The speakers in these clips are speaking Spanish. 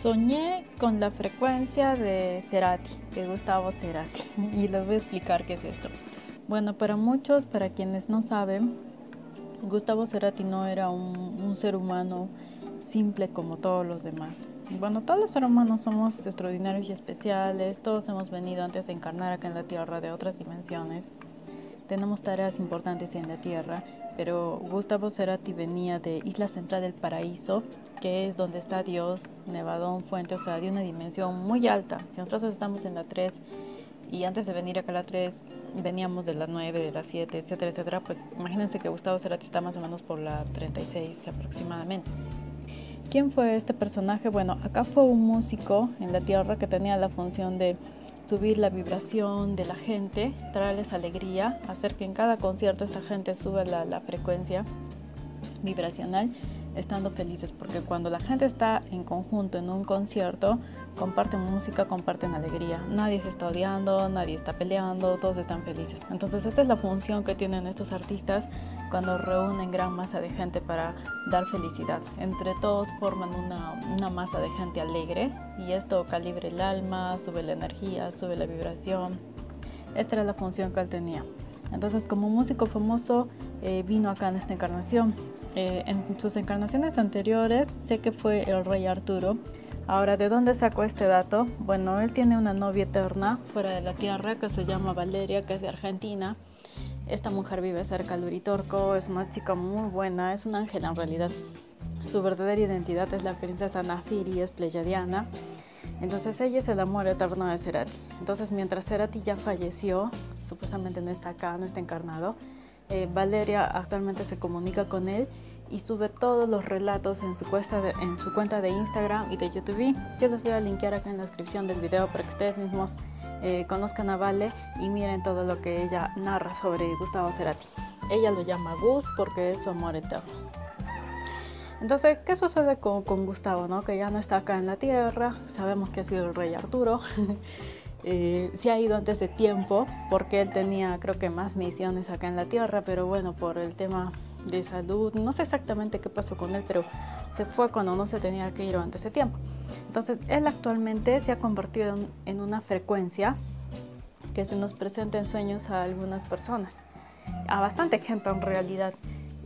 Soñé con la frecuencia de Cerati, de Gustavo Cerati, y les voy a explicar qué es esto. Bueno, para muchos, para quienes no saben, Gustavo Cerati no era un, ser humano simple como todos los demás. Bueno, todos los seres humanos somos extraordinarios y especiales, todos hemos venido antes de encarnar acá en la Tierra de otras dimensiones. Tenemos tareas importantes en la Tierra, pero Gustavo Cerati venía de Isla Central del Paraíso, que es donde está Dios, Nevadón, Fuente, o sea, de una dimensión muy alta. Si nosotros estamos en la 3 y antes de venir acá a la 3 veníamos de la 9, de la 7, etcétera, etcétera, pues imagínense que Gustavo Cerati está más o menos por la 36 aproximadamente. ¿Quién fue este personaje? Bueno, acá fue un músico en la tierra que tenía la función de subir la vibración de la gente, traerles alegría, hacer que en cada concierto esta gente suba la, la frecuencia vibracional estando felices, porque cuando la gente está en conjunto en un concierto, comparten música, comparten alegría. Nadie se está odiando, nadie está peleando, todos están felices. Entonces esta es la función que tienen estos artistas cuando reúnen gran masa de gente para dar felicidad. Entre todos forman una, una masa de gente alegre y esto calibra el alma, sube la energía, sube la vibración. Esta era la función que él tenía. Entonces como músico famoso eh, vino acá en esta encarnación. Eh, en sus encarnaciones anteriores sé que fue el rey Arturo. Ahora, ¿de dónde sacó este dato? Bueno, él tiene una novia eterna fuera de la tierra que se llama Valeria, que es de Argentina. Esta mujer vive cerca de Uritorco, es una chica muy buena, es un ángel en realidad. Su verdadera identidad es la princesa Nafiri, es pleyadiana. Entonces ella es el amor eterno de Cerati. Entonces mientras Cerati ya falleció, supuestamente no está acá, no está encarnado, eh, Valeria actualmente se comunica con él y sube todos los relatos en su, cuenta de, Instagram y de YouTube. Yo les voy a linkear acá en la descripción del video para que ustedes mismos eh, conozcan a Vale y miren todo lo que ella narra sobre Gustavo Cerati. Ella lo llama Gus porque es su amor eterno. Entonces, ¿qué sucede con, con Gustavo? No? Que ya no está acá en la tierra, sabemos que ha sido el rey Arturo. eh, se ha ido antes de tiempo porque él tenía creo que más misiones acá en la tierra, pero bueno, por el tema de salud, no sé exactamente qué pasó con él, pero se fue cuando no se tenía que ir antes de tiempo. Entonces, él actualmente se ha convertido en, en una frecuencia que se nos presenta en sueños a algunas personas, a bastante gente en realidad.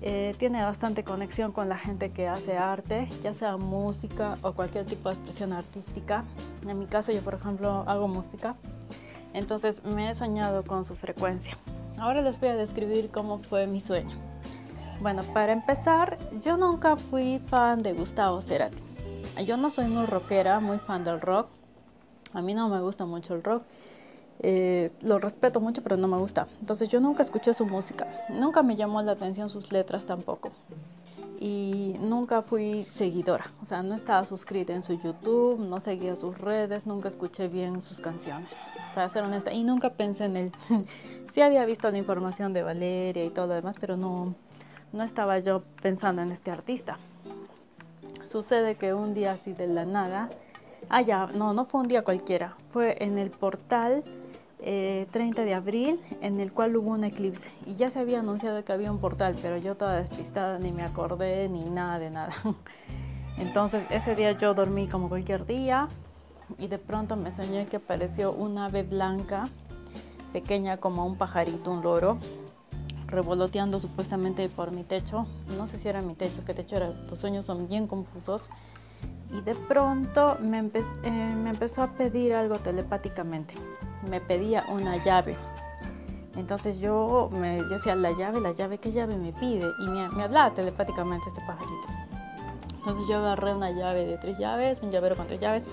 Eh, tiene bastante conexión con la gente que hace arte, ya sea música o cualquier tipo de expresión artística. En mi caso yo por ejemplo hago música, entonces me he soñado con su frecuencia. Ahora les voy a describir cómo fue mi sueño. Bueno, para empezar, yo nunca fui fan de Gustavo Cerati. Yo no soy muy rockera, muy fan del rock. A mí no me gusta mucho el rock. Eh, lo respeto mucho, pero no me gusta. Entonces yo nunca escuché su música, nunca me llamó la atención sus letras tampoco. Y nunca fui seguidora, o sea, no estaba suscrita en su YouTube, no seguía sus redes, nunca escuché bien sus canciones, para ser honesta. Y nunca pensé en él. sí había visto la información de Valeria y todo lo demás, pero no, no estaba yo pensando en este artista. Sucede que un día así de la nada, ah ya, no, no fue un día cualquiera, fue en el portal eh, 30 de abril en el cual hubo un eclipse y ya se había anunciado que había un portal, pero yo toda despistada ni me acordé ni nada de nada. Entonces ese día yo dormí como cualquier día y de pronto me soñé que apareció un ave blanca, pequeña como un pajarito, un loro, revoloteando supuestamente por mi techo. No sé si era mi techo, qué techo era, los sueños son bien confusos. Y de pronto me, eh, me empezó a pedir algo telepáticamente me pedía una llave. Entonces yo me decía, la llave, la llave, ¿qué llave me pide? Y me, me hablaba telepáticamente este pajarito. Entonces yo agarré una llave de tres llaves, un llavero con tres llaves,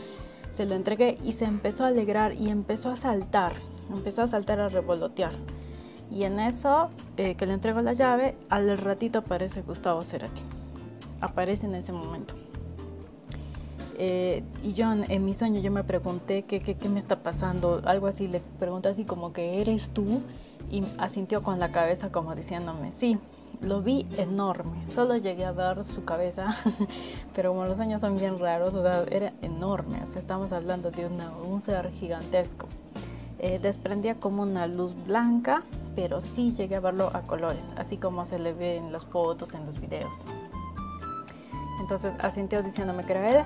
se lo entregué y se empezó a alegrar y empezó a saltar, empezó a saltar, a revolotear. Y en eso eh, que le entrego la llave, al ratito aparece Gustavo Cerati. Aparece en ese momento. Eh, y yo en, mi sueño yo me pregunté ¿qué, qué, qué me está pasando, algo así, le pregunté así como que eres tú y asintió con la cabeza como diciéndome sí. Lo vi enorme, solo llegué a ver su cabeza, pero como los sueños son bien raros, o sea, era enorme, o sea, estamos hablando de una, un ser gigantesco. Eh, desprendía como una luz blanca, pero sí llegué a verlo a colores, así como se le ve en las fotos, en los videos. Entonces asintió diciéndome que era él.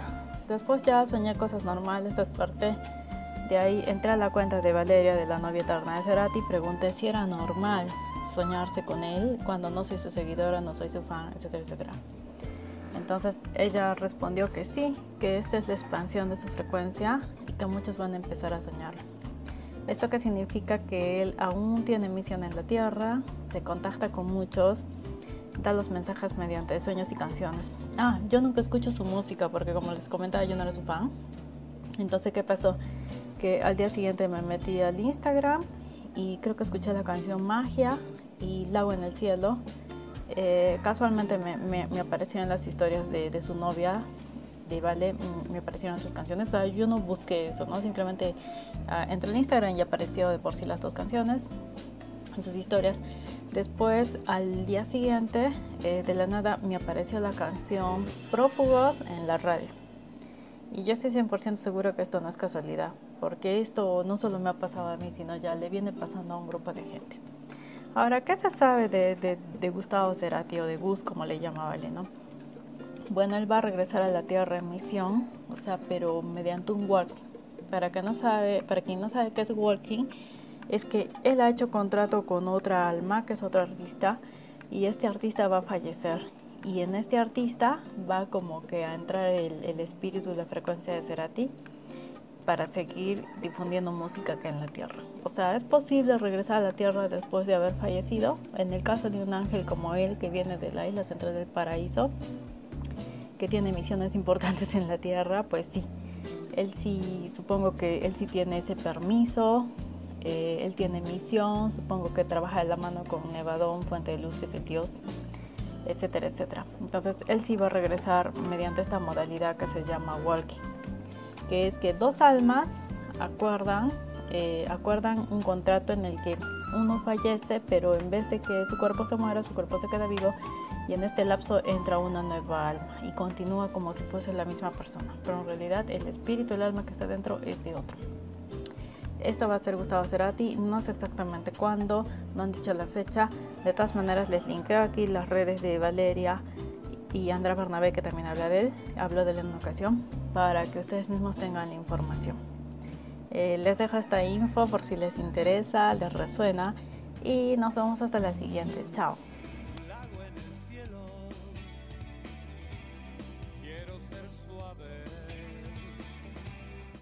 Después ya soñé cosas normales, desperté. De ahí entré a la cuenta de Valeria, de la novia eterna de Cerati, y pregunté si era normal soñarse con él cuando no soy su seguidora, no soy su fan, etcétera, etcétera. Entonces ella respondió que sí, que esta es la expansión de su frecuencia y que muchos van a empezar a soñarlo. Esto que significa que él aún tiene misión en la Tierra, se contacta con muchos, da los mensajes mediante sueños y canciones. Ah, yo nunca escucho su música porque como les comentaba yo no era su fan. Entonces, ¿qué pasó? Que al día siguiente me metí al Instagram y creo que escuché la canción Magia y Lago en el Cielo eh, casualmente me, me, aparecieron las historias de, su novia, de Vale, mm, me aparecieron sus canciones. yo no busqué eso, ¿no? Simplemente uh, entré en Instagram y apareció de por sí las dos canciones en sus historias. Después, al día siguiente, eh, de la nada, me apareció la canción Prófugos en la radio. Y yo estoy 100% seguro que esto no es casualidad, porque esto no solo me ha pasado a mí, sino ya le viene pasando a un grupo de gente. Ahora, ¿qué se sabe de, Gustavo Cerati o de Gus, como le llamaba no? Bueno, él va a regresar a la Tierra en misión, o sea, pero mediante un walking. Para, que no sabe, para quien no sabe qué es walking, es que él ha hecho contrato con otra alma, que es otro artista, y este artista va a fallecer. Y en este artista va como que a entrar el, el espíritu, la frecuencia de Cerati para seguir difundiendo música acá en la Tierra. O sea, es posible regresar a la Tierra después de haber fallecido. En el caso de un ángel como él, que viene de la isla central del paraíso, que tiene misiones importantes en la Tierra, pues sí. Él sí, supongo que él sí tiene ese permiso, eh, él tiene misión, supongo que trabaja de la mano con Nevadón, Fuente de Luz, que es el Dios, etcétera, etcétera. Entonces, él sí va a regresar mediante esta modalidad que se llama walking que es que dos almas acuerdan, eh, acuerdan un contrato en el que uno fallece, pero en vez de que su cuerpo se muera, su cuerpo se queda vivo y en este lapso entra una nueva alma y continúa como si fuese la misma persona, pero en realidad el espíritu, el alma que está dentro es de otro. Esto va a ser Gustavo Cerati, no sé exactamente cuándo, no han dicho la fecha, de todas maneras les linkeo aquí las redes de Valeria y Andrea Bernabé, que también habla de él, habló de él en una ocasión, para que ustedes mismos tengan la información. Eh, les dejo esta info por si les interesa, les resuena y nos vemos hasta la siguiente. Chao.